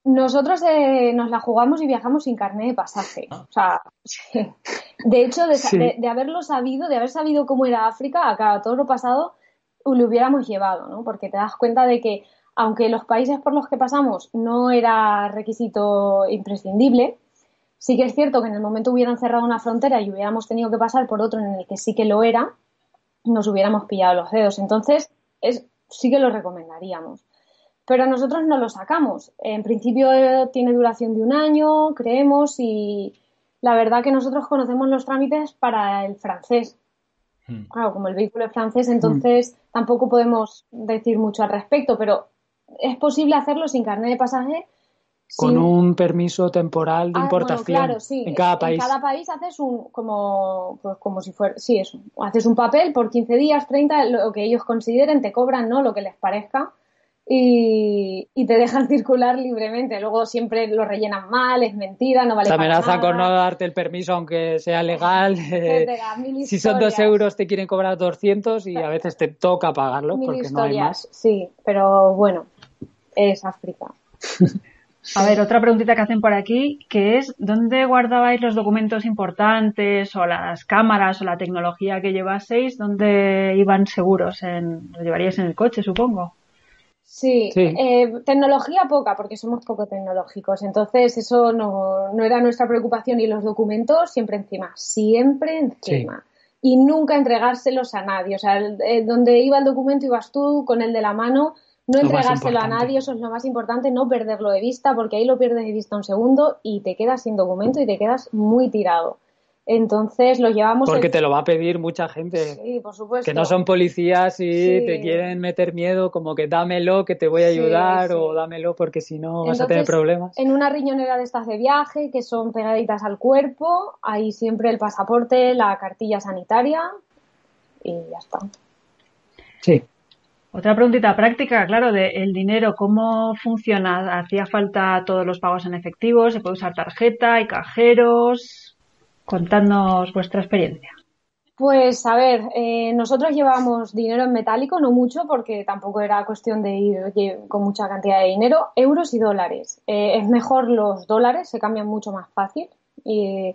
nosotros nos la jugamos y viajamos sin carnet de pasaje. Ah. O sea, de hecho, de, haberlo sabido, de haber sabido cómo era África, a todo lo pasado, lo hubiéramos llevado, ¿no? Porque te das cuenta de que aunque los países por los que pasamos no era requisito imprescindible, sí que es cierto que en el momento hubieran cerrado una frontera y hubiéramos tenido que pasar por otro en el que sí que lo era, nos hubiéramos pillado los dedos. Entonces, es, sí que lo recomendaríamos. Pero nosotros no lo sacamos. En principio eh, tiene duración de un año, creemos, y la verdad que nosotros conocemos los trámites para el francés. Hmm. Claro, como el vehículo es francés, entonces hmm. tampoco podemos decir mucho al respecto, pero es posible hacerlo sin carnet de pasaje. Con un permiso temporal de ah, importación claro, sí. en cada país. En cada país haces un, como, pues como si fuera, sí, eso. Haces un papel por 15 días, 30, lo que ellos consideren, te cobran, ¿no? Lo que les parezca y, te dejan circular libremente. Luego siempre lo rellenan mal, es mentira, no vale Te amenazan con no darte el permiso aunque sea legal. si son dos euros te quieren cobrar 200 y a veces te toca pagarlo porque no hay más. Sí, pero bueno, es África. A ver, otra preguntita que hacen por aquí, que es ¿dónde guardabais los documentos importantes o las cámaras o la tecnología que llevaseis? ¿Dónde iban seguros? En, ¿Lo llevaríais en el coche, supongo? Sí, Eh, tecnología poca, porque somos poco tecnológicos. Entonces, eso no, no, era nuestra preocupación. Y los documentos siempre encima, siempre encima. Y nunca entregárselos a nadie. O sea, eh, donde iba el documento ibas tú con el de la mano. No entregárselo a nadie, eso es lo más importante, no perderlo de vista, porque ahí lo pierdes de vista un segundo y te quedas sin documento y te quedas muy tirado. Entonces lo llevamos. Porque te lo va a pedir mucha gente. Sí, por supuesto. Que no son policías y te quieren meter miedo, como que dámelo, que te voy a ayudar, o dámelo porque si no vas a tener problemas. En una riñonera de estas de viaje, que son pegaditas al cuerpo, hay siempre el pasaporte, la cartilla sanitaria y ya está. Sí. Otra preguntita práctica, claro, de el dinero, ¿cómo funciona? ¿Hacía falta todos los pagos en efectivo? ¿Se puede usar tarjeta? ¿Hay cajeros? Contadnos vuestra experiencia. Pues a ver, eh, nosotros llevábamos dinero en metálico, no mucho, porque tampoco era cuestión de ir con mucha cantidad de dinero, euros y dólares. Eh, es mejor los dólares, se cambian mucho más fácil. Y,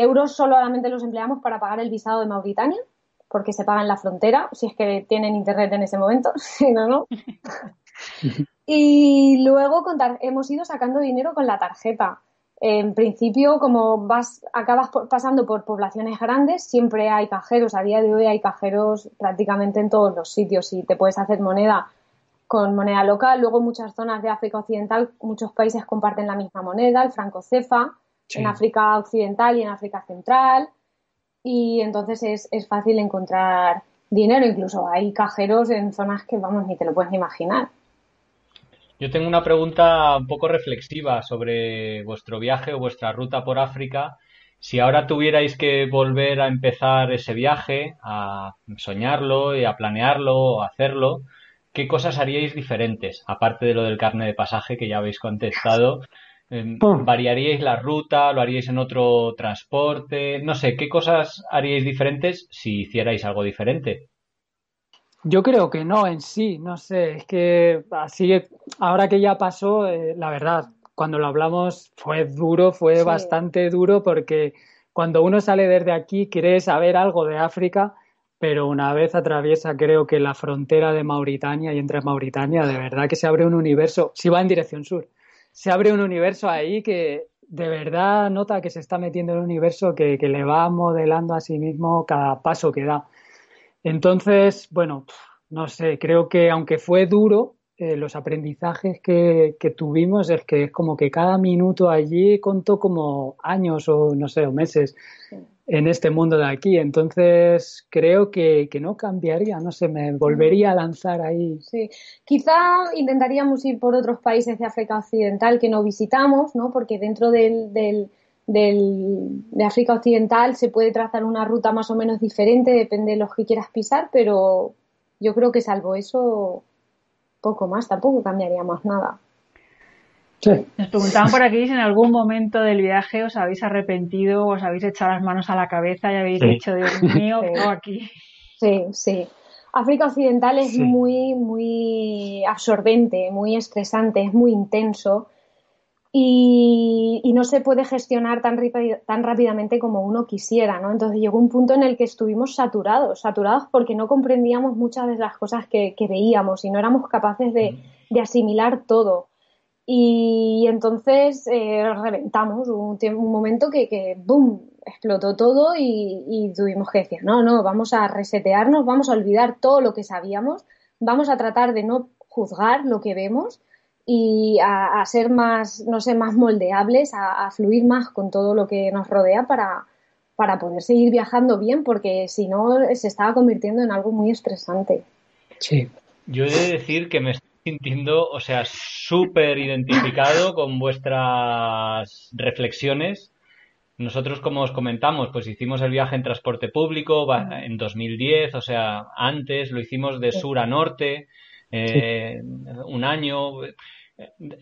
euros solamente los empleamos para pagar el visado de Mauritania, porque se paga en la frontera, si es que tienen internet en ese momento, si no, no. y luego hemos ido sacando dinero con la tarjeta en principio, como vas, acabas pasando por poblaciones grandes, siempre hay cajeros. A día de hoy hay cajeros prácticamente en todos los sitios y te puedes hacer moneda con moneda local. Luego, muchas zonas de África Occidental, muchos países comparten la misma moneda, el franco cefa, en África Occidental y en África Central. Y entonces es, es fácil encontrar dinero. Incluso hay cajeros en zonas que, vamos, ni te lo puedes imaginar. Yo tengo una pregunta un poco reflexiva sobre vuestro viaje o vuestra ruta por África. Si ahora tuvierais que volver a empezar ese viaje, a soñarlo y a planearlo, a hacerlo, ¿qué cosas haríais diferentes? Aparte de lo del carne de pasaje que ya habéis contestado. ¿Variaríais la ruta? ¿Lo haríais en otro transporte? No sé, ¿qué cosas haríais diferentes si hicierais algo diferente? Yo creo que no en sí, no sé, es que así, ahora que ya pasó, eh, la verdad, cuando lo hablamos fue duro, fue bastante duro porque cuando uno sale desde aquí quiere saber algo de África, pero una vez atraviesa creo que la frontera de Mauritania y entra en Mauritania, de verdad que se abre un universo, si va en dirección sur, se abre un universo ahí que de verdad nota que se está metiendo en un universo que, que le va modelando a sí mismo cada paso que da. Entonces, bueno, no sé, creo que aunque fue duro, eh, los aprendizajes que, tuvimos es que es como que cada minuto allí contó como años o no sé, o meses en este mundo de aquí. Entonces creo que, no cambiaría, no sé, me volvería a lanzar ahí. Sí, quizá intentaríamos ir por otros países de África Occidental que no visitamos, ¿no? Porque dentro del del, de África Occidental se puede trazar una ruta más o menos diferente, depende de los que quieras pisar, pero yo creo que salvo eso, poco más, tampoco cambiaríamos nada. Nos preguntaban por aquí si en algún momento del viaje os habéis arrepentido, os habéis echado las manos a la cabeza y habéis dicho, Dios mío, sí. aquí. Sí, sí. África Occidental es muy, muy absorbente, muy estresante, es muy intenso y, no se puede gestionar tan, tan rápidamente como uno quisiera, ¿no? Entonces llegó un punto en el que estuvimos saturados, saturados porque no comprendíamos muchas de las cosas que, veíamos y no éramos capaces de, asimilar todo. Y entonces eh, reventamos un, un momento que, que, ¡boom!, explotó todo y, y, tuvimos que decir, no, no, vamos a resetearnos, vamos a olvidar todo lo que sabíamos, vamos a tratar de no juzgar lo que vemos y a, ser más, no sé, más moldeables, a, fluir más con todo lo que nos rodea para, para poder seguir viajando bien, porque si no se estaba convirtiendo en algo muy estresante. Sí. Yo he de decir que me estoy sintiendo, o sea, súper identificado con vuestras reflexiones. Nosotros, como os comentamos, pues hicimos el viaje en transporte público en 2010, o sea, antes lo hicimos de sur a norte, eh, un año.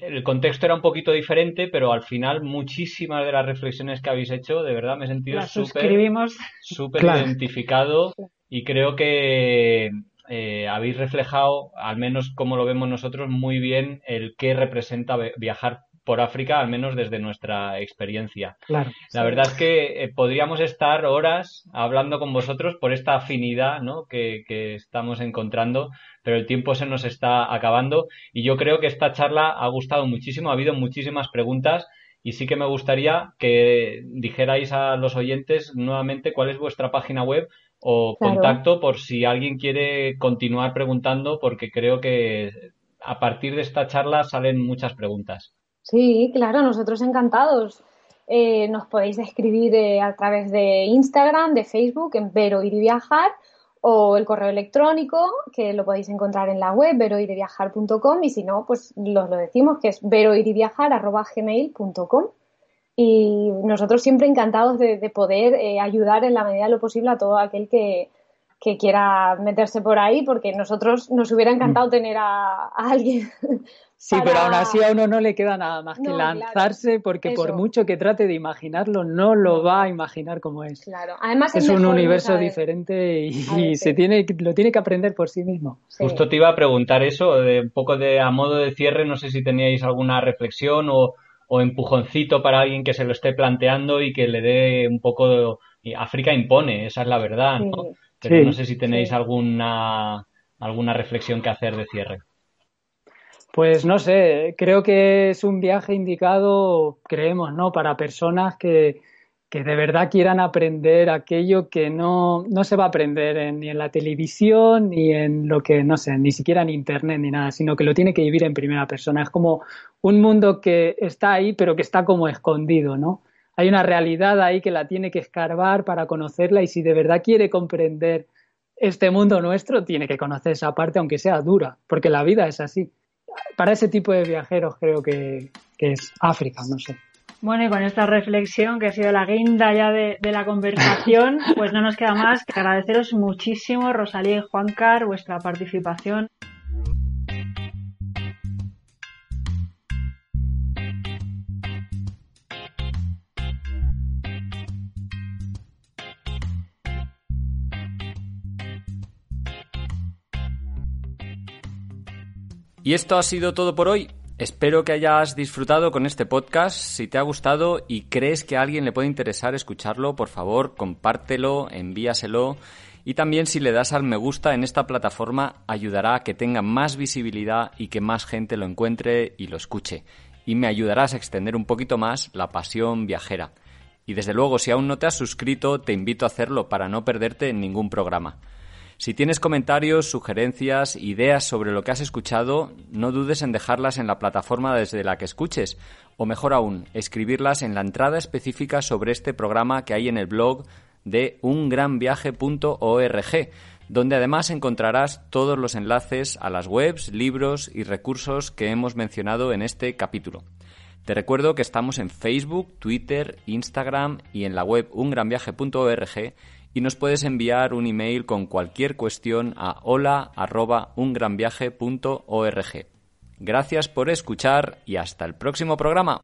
El contexto era un poquito diferente, pero al final muchísimas de las reflexiones que habéis hecho, de verdad me he sentido súper identificado y creo que eh, habéis reflejado, al menos como lo vemos nosotros, muy bien el qué representa viajar por África, al menos desde nuestra experiencia. La verdad es que eh, podríamos estar horas hablando con vosotros por esta afinidad ¿no? que, que, estamos encontrando, pero el tiempo se nos está acabando y yo creo que esta charla ha gustado muchísimo, ha habido muchísimas preguntas y sí que me gustaría que dijerais a los oyentes nuevamente cuál es vuestra página web o contacto por si alguien quiere continuar preguntando, porque creo que a partir de esta charla salen muchas preguntas. Sí, claro, nosotros encantados. Eh, nos podéis escribir eh, a través de Instagram, de Facebook, en Vero Ir y Viajar, o el correo electrónico, que lo podéis encontrar en la web, veroiriviajar.com, y si no, pues los lo decimos, que es veroiriviajar.gmail.com. Y nosotros siempre encantados de, poder eh, ayudar en la medida de lo posible a todo aquel que, que quiera meterse por ahí, porque nosotros nos hubiera encantado mm. tener a, alguien. Sí, pero aún así a uno no le queda nada más que lanzarse, porque por mucho que trate de imaginarlo, no lo va a imaginar como es. Claro, además es, un universo diferente y, se tiene, lo tiene que aprender por sí mismo. Justo te iba a preguntar eso, de un poco de a modo de cierre, no sé si teníais alguna reflexión o, o empujoncito para alguien que se lo esté planteando y que le dé un poco de... África impone, esa es la verdad, ¿no? Pero no sé si tenéis alguna, alguna reflexión que hacer de cierre. Pues no sé, creo que es un viaje indicado, creemos, ¿no? Para personas que, que de verdad quieran aprender aquello que no, no se va a aprender ni en la televisión, ni en lo que, no sé, ni siquiera en internet, ni nada, sino que lo tiene que vivir en primera persona. Es como un mundo que está ahí, pero que está como escondido, ¿no? hay una realidad ahí que la tiene que escarbar para conocerla y si de verdad quiere comprender este mundo nuestro, tiene que conocer esa parte aunque sea dura, porque la vida es así. Para ese tipo de viajeros creo que, es África, no sé. Bueno, y con esta reflexión que ha sido la guinda ya de, de, la conversación, pues no nos queda más que agradeceros muchísimo, Rosalía y Juancar, vuestra participación. Y esto ha sido todo por hoy. Espero que hayas disfrutado con este podcast. Si te ha gustado y crees que a alguien le puede interesar escucharlo, por favor, compártelo, envíaselo. Y también si le das al me gusta en esta plataforma ayudará a que tenga más visibilidad y que más gente lo encuentre y lo escuche. Y me ayudarás a extender un poquito más la pasión viajera. Y desde luego, si aún no te has suscrito, te invito a hacerlo para no perderte ningún programa. Si tienes comentarios, sugerencias, ideas sobre lo que has escuchado, no dudes en dejarlas en la plataforma desde la que escuches, o mejor aún, escribirlas en la entrada específica sobre este programa que hay en el blog de ungranviaje.org, donde además encontrarás todos los enlaces a las webs, libros y recursos que hemos mencionado en este capítulo. Te recuerdo que estamos en Facebook, Twitter, Instagram y en la web ungranviaje.org y nos puedes enviar un email con cualquier cuestión a hola@ungranviaje.org. Gracias por escuchar y hasta el próximo programa.